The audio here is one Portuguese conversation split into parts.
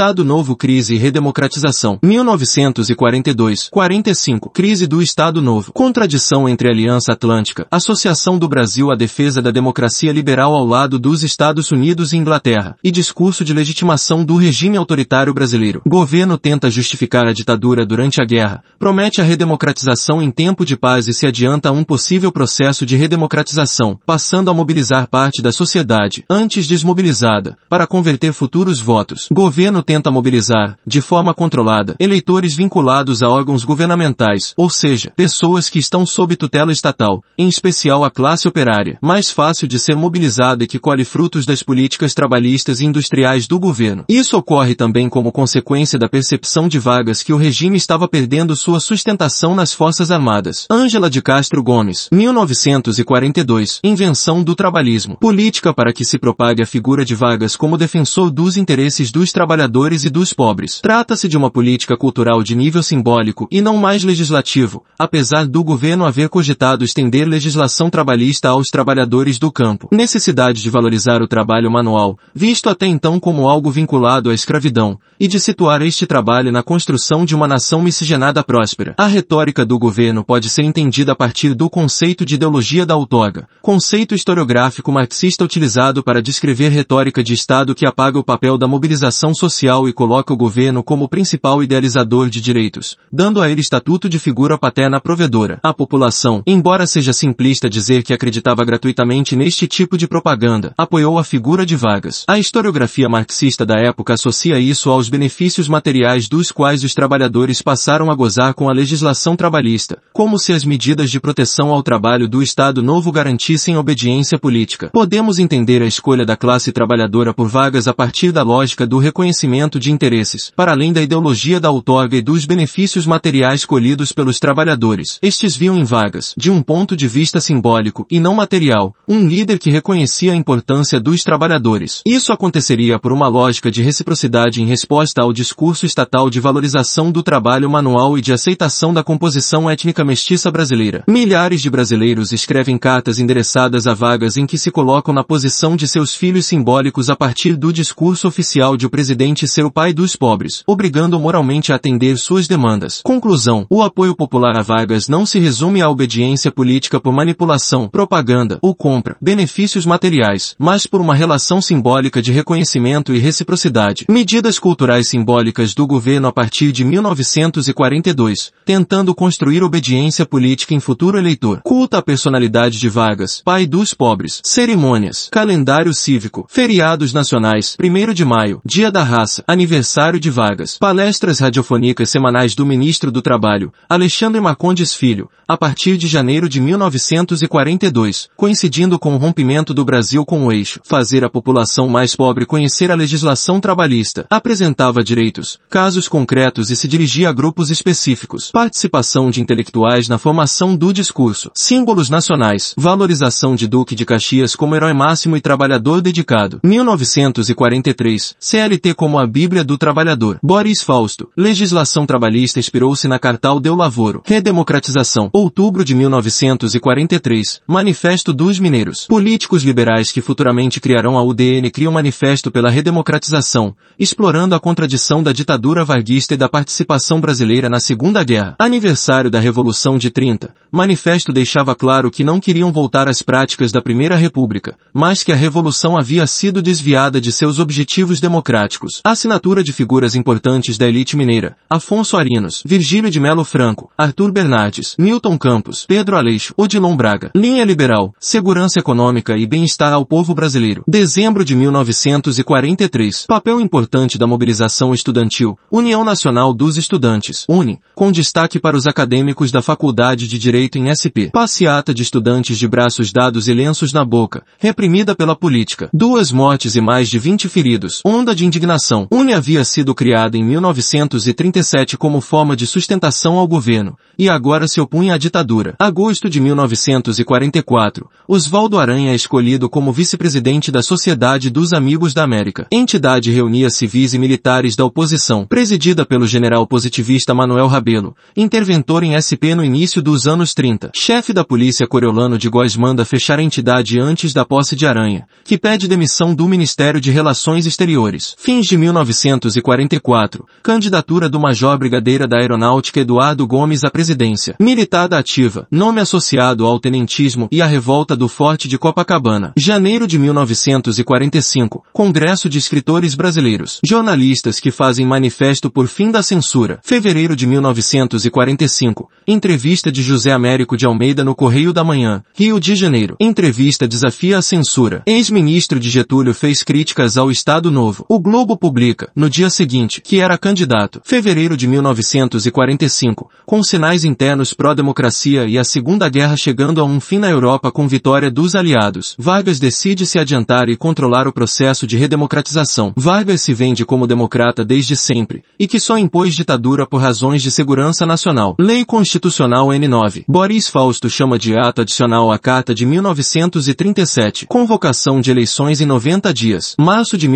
Estado Novo Crise e Redemocratização. 1942-45 Crise do Estado Novo. Contradição entre Aliança Atlântica, Associação do Brasil à defesa da democracia liberal ao lado dos Estados Unidos e Inglaterra, e discurso de legitimação do regime autoritário brasileiro. Governo tenta justificar a ditadura durante a guerra, promete a redemocratização em tempo de paz e se adianta a um possível processo de redemocratização, passando a mobilizar parte da sociedade, antes desmobilizada, para converter futuros votos. Governo tenta mobilizar, de forma controlada, eleitores vinculados a órgãos governamentais, ou seja, pessoas que estão sob tutela estatal, em especial a classe operária, mais fácil de ser mobilizada e que colhe frutos das políticas trabalhistas e industriais do governo. Isso ocorre também como consequência da percepção de vagas que o regime estava perdendo sua sustentação nas Forças Armadas. Ângela de Castro Gomes, 1942, Invenção do Trabalhismo. Política para que se propague a figura de Vargas como defensor dos interesses dos trabalhadores e dos pobres. Trata-se de uma política cultural de nível simbólico e não mais legislativo, apesar do governo haver cogitado estender legislação trabalhista aos trabalhadores do campo. Necessidade de valorizar o trabalho manual, visto até então como algo vinculado à escravidão, e de situar este trabalho na construção de uma nação miscigenada próspera. A retórica do governo pode ser entendida a partir do conceito de ideologia da outorga, conceito historiográfico marxista utilizado para descrever retórica de Estado que apaga o papel da mobilização social e coloca o governo como principal idealizador de direitos, dando a ele estatuto de figura paterna provedora. A população, embora seja simplista dizer que acreditava gratuitamente neste tipo de propaganda, apoiou a figura de Vargas. A historiografia marxista da época associa isso aos benefícios materiais dos quais os trabalhadores passaram a gozar com a legislação trabalhista, como se as medidas de proteção ao trabalho do Estado Novo garantissem obediência política. Podemos entender a escolha da classe trabalhadora por Vargas a partir da lógica do reconhecimento de interesses, para além da ideologia da outorga e dos benefícios materiais colhidos pelos trabalhadores. Estes viam em Vargas, de um ponto de vista simbólico e não material, um líder que reconhecia a importância dos trabalhadores. Isso aconteceria por uma lógica de reciprocidade em resposta ao discurso estatal de valorização do trabalho manual e de aceitação da composição étnica mestiça brasileira. Milhares de brasileiros escrevem cartas endereçadas a vagas em que se colocam na posição de seus filhos simbólicos a partir do discurso oficial de o presidente ser o pai dos pobres, obrigando moralmente a atender suas demandas. Conclusão. O apoio popular a vagas não se resume à obediência política por manipulação, propaganda ou compra, benefícios materiais, mas por uma relação simbólica de reconhecimento e reciprocidade. Medidas culturais simbólicas do governo a partir de 1942, tentando construir obediência política em futuro eleitor. Culta a personalidade de Vargas, pai dos pobres. Cerimônias. Calendário cívico. Feriados nacionais. 1 de maio. Dia da raça. Aniversário de Vargas. Palestras radiofônicas semanais do ministro do Trabalho, Alexandre Marcondes Filho, a partir de janeiro de 1942, coincidindo com o rompimento do Brasil com o eixo. Fazer a população mais pobre conhecer a legislação trabalhista. Apresentava direitos, casos concretos e se dirigia a grupos específicos. Participação de intelectuais na formação do discurso. Símbolos nacionais. Valorização de Duque de Caxias como herói máximo e trabalhador dedicado. 1943. CLT como a Bíblia do Trabalhador. Boris Fausto. Legislação trabalhista inspirou-se na Cartal del Lavoro. Redemocratização. Outubro de 1943. Manifesto dos Mineiros. Políticos liberais que futuramente criarão a UDN criam manifesto pela redemocratização, explorando a contradição da ditadura varguista e da participação brasileira na Segunda Guerra. Aniversário da Revolução de 30. Manifesto deixava claro que não queriam voltar às práticas da Primeira República, mas que a revolução havia sido desviada de seus objetivos democráticos. Assinatura de figuras importantes da elite mineira. Afonso Arinos, Virgílio de Melo Franco, Arthur Bernardes, Milton Campos, Pedro Aleixo, Odilon Braga. Linha liberal, segurança econômica e bem-estar ao povo brasileiro. Dezembro de 1943. Papel importante da mobilização estudantil. União Nacional dos Estudantes, UNE, com destaque para os acadêmicos da Faculdade de Direito em SP. Passeata de estudantes de braços dados e lenços na boca, reprimida pela política. Duas mortes e mais de 20 feridos. Onda de indignação. UNE havia sido criada em 1937 como forma de sustentação ao governo, e agora se opunha à ditadura. Agosto de 1944. Oswaldo Aranha é escolhido como vice-presidente da Sociedade dos Amigos da América. Entidade reunia civis e militares da oposição, presidida pelo general positivista Manuel Rabelo, interventor em SP no início dos anos 30. Chefe da polícia Coriolano de Góes manda fechar a entidade antes da posse de Aranha, que pede demissão do Ministério de Relações Exteriores. Fins de 1944, candidatura do Major Brigadeira da Aeronáutica Eduardo Gomes à presidência. Militada ativa, nome associado ao tenentismo e à revolta do Forte de Copacabana. Janeiro de 1945, Congresso de Escritores Brasileiros. Jornalistas que fazem manifesto por fim da censura. Fevereiro de 1945, entrevista de José Américo de Almeida no Correio da Manhã, Rio de Janeiro. Entrevista desafia a censura. Ex-ministro de Getúlio fez críticas ao Estado Novo. O Globo publica, no dia seguinte, que era candidato. Fevereiro de 1945, com sinais internos pró-democracia e a Segunda Guerra chegando a um fim na Europa com vitória dos aliados. Vargas decide se adiantar e controlar o processo de redemocratização. Vargas se vende como democrata desde sempre, e que só impôs ditadura por razões de segurança nacional. Lei Constitucional N9. Boris Fausto chama de ato adicional à Carta de 1937. Convocação de eleições em 90 dias. Março de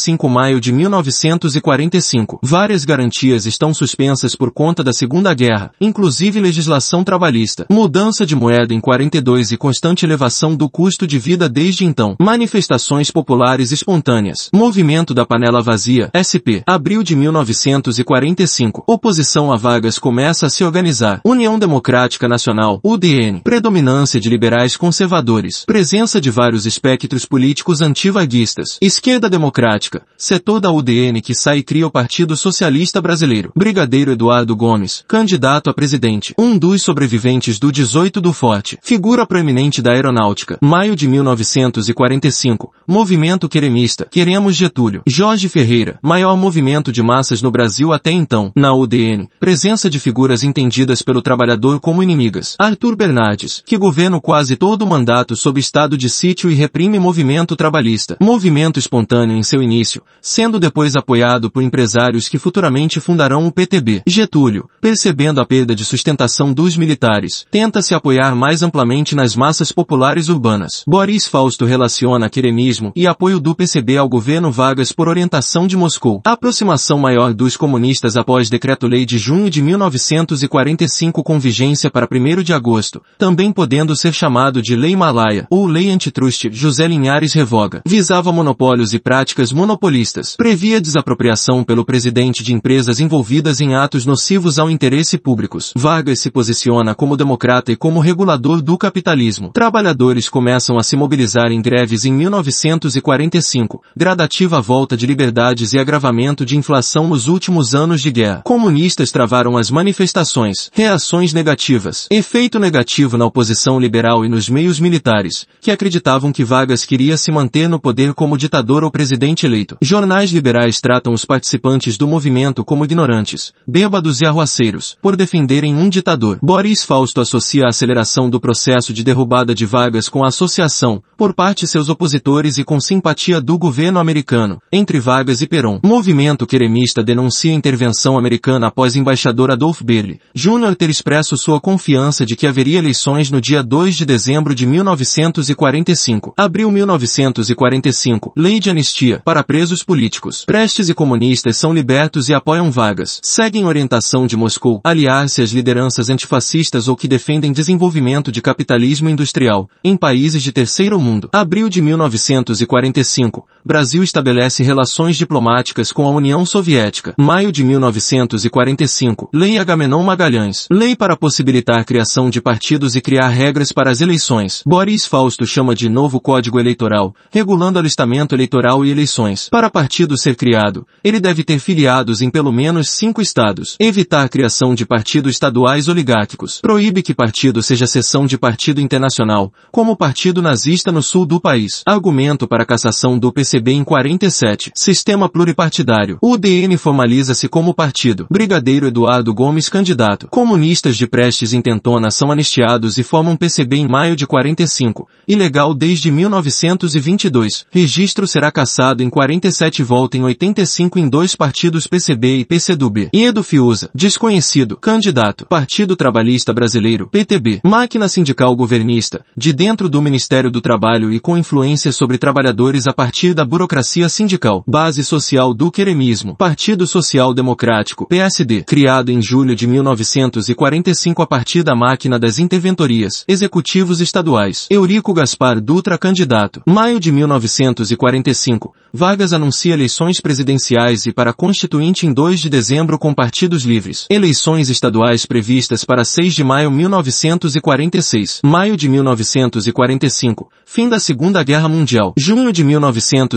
1945 Maio de 1945. Várias garantias estão suspensas por conta da Segunda Guerra, inclusive legislação trabalhista. Mudança de moeda em 42 e constante elevação do custo de vida desde então. Manifestações populares espontâneas. Movimento da Panela Vazia, SP. Abril de 1945. Oposição a vagas começa a se organizar. União Democrática Nacional, UDN. Predominância de liberais conservadores. Presença de vários espectros políticos antivaguistas. Esquerda Democrática. Setor da UDN que sai cria o Partido Socialista Brasileiro. Brigadeiro Eduardo Gomes. Candidato a presidente. Um dos sobreviventes do 18 do Forte. Figura proeminente da aeronáutica. Maio de 1945. Movimento Queremista. Queremos Getúlio. Jorge Ferreira. Maior movimento de massas no Brasil até então. Na UDN. Presença de figuras entendidas pelo trabalhador como inimigas. Arthur Bernardes. Que governa quase todo o mandato sob estado de sítio e reprime movimento trabalhista. Movimento espontâneo em seu início, sendo depois apoiado por empresários que futuramente fundarão o PTB. Getúlio, percebendo a perda de sustentação dos militares, tenta se apoiar mais amplamente nas massas populares urbanas. Boris Fausto relaciona queremismo e apoio do PCB ao governo Vargas por orientação de Moscou. A aproximação maior dos comunistas após decreto-lei de junho de 1945 com vigência para 1 de agosto, também podendo ser chamado de Lei Malaya ou Lei Antitrust, José Linhares revoga. Visava monopólios e práticas monopolistas. Previa desapropriação pelo presidente de empresas envolvidas em atos nocivos ao interesse públicos. Vargas se posiciona como democrata e como regulador do capitalismo. Trabalhadores começam a se mobilizar em greves em 1945, gradativa volta de liberdades e agravamento de inflação nos últimos anos de guerra. Comunistas travaram as manifestações. Reações negativas. Efeito negativo na oposição liberal e nos meios militares, que acreditavam que Vargas queria se manter no poder como ditador ou presidente eleito. Jornais liberais tratam os participantes do movimento como ignorantes, bêbados e arruaceiros, por defenderem um ditador. Boris Fausto associa a aceleração do processo de derrubada de Vargas com a associação, por parte seus opositores e com simpatia do governo americano, entre Vargas e Perón. Movimento queremista denuncia intervenção americana após embaixador Adolf Berle, Jr. ter expresso sua confiança de que haveria eleições no dia 2 de dezembro de 1945. Abril 1945. Lei de anistia para presos políticos. Prestes e comunistas são libertos e apoiam Vargas. Seguem orientação de Moscou. Aliar-se às lideranças antifascistas ou que defendem desenvolvimento de capitalismo industrial em países de terceiro mundo. Abril de 1945. Brasil estabelece relações diplomáticas com a União Soviética. Maio de 1945. Lei Agamenon Magalhães. Lei para possibilitar a criação de partidos e criar regras para as eleições. Boris Fausto chama de novo Código Eleitoral, regulando alistamento eleitoral e eleições. Para partido ser criado, ele deve ter filiados em pelo menos cinco estados. Evitar a criação de partidos estaduais oligárquicos. Proíbe que partido seja seção de partido internacional, como o Partido Nazista no sul do país. Argumento para a cassação do PCB em 47. Sistema pluripartidário. O UDN formaliza-se como partido. Brigadeiro Eduardo Gomes candidato. Comunistas de Prestes Intentona são anistiados e formam PCB em maio de 45. Ilegal desde 1922. Registro será cassado em 47 volta em 85 em dois partidos PCB e PCdoB. Iedo Fiuza. Desconhecido. Candidato. Partido Trabalhista Brasileiro. PTB. Máquina sindical governista. De dentro do Ministério do Trabalho e com influência sobre trabalhadores a partir da da burocracia sindical. Base social do queremismo. Partido Social Democrático, PSD, criado em julho de 1945 a partir da máquina das interventorias. Executivos estaduais. Eurico Gaspar Dutra candidato. Maio de 1945. Vargas anuncia eleições presidenciais e para constituinte em 2 de dezembro com partidos livres. Eleições estaduais previstas para 6 de maio 1946. Maio de 1945. Fim da Segunda Guerra Mundial. Junho de 1945.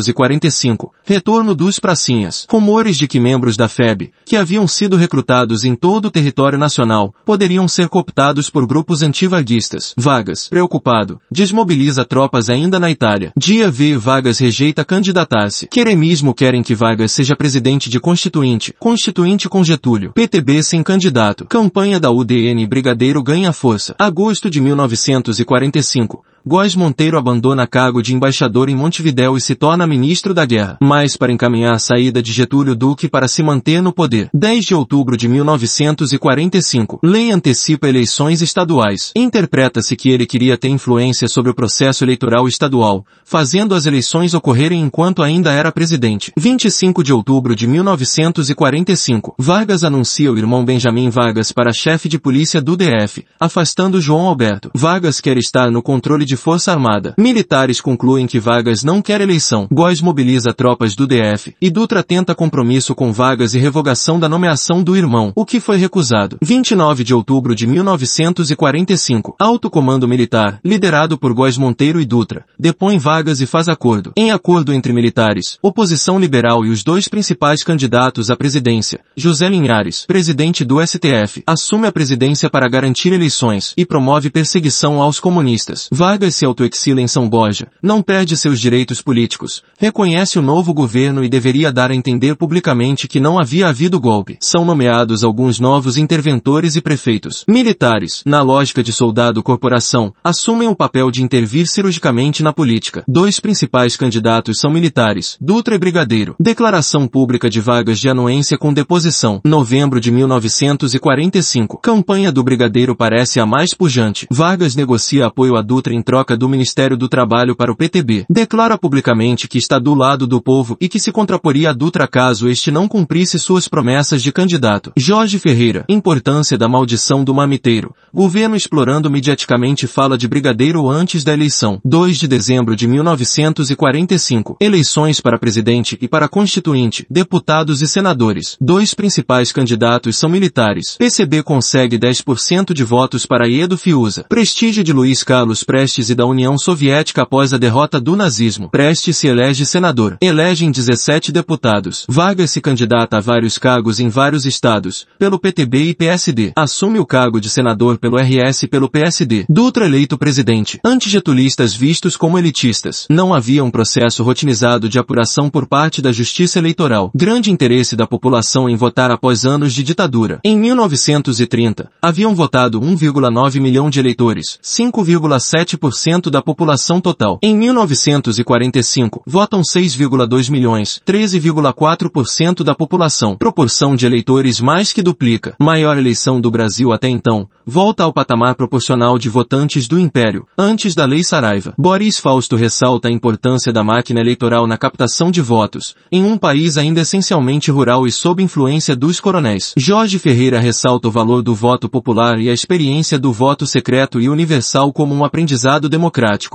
Retorno dos pracinhas. Rumores de que membros da FEB, que haviam sido recrutados em todo o território nacional, poderiam ser cooptados por grupos antivaguistas. Vargas, preocupado, desmobiliza tropas ainda na Itália. Dia V. Vargas rejeita candidatar-se. Queremismo querem que Vargas seja presidente de Constituinte. Constituinte com Getúlio. PTB sem candidato. Campanha da UDN Brigadeiro ganha força. Agosto de 1945. Góes Monteiro abandona cargo de embaixador em Montevidéu e se torna ministro da guerra, mas para encaminhar a saída de Getúlio Duque para se manter no poder. 10 de outubro de 1945. Lei antecipa eleições estaduais. Interpreta-se que ele queria ter influência sobre o processo eleitoral estadual, fazendo as eleições ocorrerem enquanto ainda era presidente. 25 de outubro de 1945. Vargas anuncia o irmão Benjamin Vargas para chefe de polícia do DF, afastando João Alberto. Vargas quer estar no controle de de Força Armada. Militares concluem que Vargas não quer eleição. Góes mobiliza tropas do DF. E Dutra tenta compromisso com Vargas e revogação da nomeação do irmão, o que foi recusado. 29 de outubro de 1945. Alto Comando Militar, liderado por Góes Monteiro e Dutra, depõe Vargas e faz acordo. Em acordo entre militares, oposição liberal e os dois principais candidatos à presidência, José Linhares, presidente do STF, assume a presidência para garantir eleições e promove perseguição aos comunistas. Vargas Vargas se autoexila em São Borja, não perde seus direitos políticos, reconhece o novo governo e deveria dar a entender publicamente que não havia havido golpe. São nomeados alguns novos interventores e prefeitos. Militares, na lógica de soldado-corporação, assumem o papel de intervir cirurgicamente na política. Dois principais candidatos são militares, Dutra e Brigadeiro. Declaração pública de Vargas de anuência com deposição. Novembro de 1945. Campanha do Brigadeiro parece a mais pujante. Vargas negocia apoio a Dutra em troca do Ministério do Trabalho para o PTB. Declara publicamente que está do lado do povo e que se contraporia a Dutra caso este não cumprisse suas promessas de candidato. Jorge Ferreira. Importância da maldição do mamiteiro. Governo explorando mediaticamente fala de brigadeiro antes da eleição. 2 de dezembro de 1945. Eleições para presidente e para constituinte, deputados e senadores. Dois principais candidatos são militares. PCB consegue 10% de votos para Edo Fiuza. Prestígio de Luiz Carlos Prestes Prestes e da União Soviética após a derrota do nazismo. Prestes se elege senador. Elegem 17 deputados. Vargas se candidata a vários cargos em vários estados, pelo PTB e PSD. Assume o cargo de senador pelo RS e pelo PSD. Dutra eleito presidente. Antigetulistas vistos como elitistas. Não havia um processo rotinizado de apuração por parte da Justiça Eleitoral. Grande interesse da população em votar após anos de ditadura. Em 1930, haviam votado 1,9 milhão de eleitores, 5,7 3% da população total. Em 1945, votam 6,2 milhões, 13,4% da população. Proporção de eleitores mais que duplica. Maior eleição do Brasil até então. Volta ao patamar proporcional de votantes do Império, antes da Lei Saraiva. Boris Fausto ressalta a importância da máquina eleitoral na captação de votos, em um país ainda essencialmente rural e sob influência dos coronéis. Jorge Ferreira ressalta o valor do voto popular e a experiência do voto secreto e universal como um aprendizado democrático.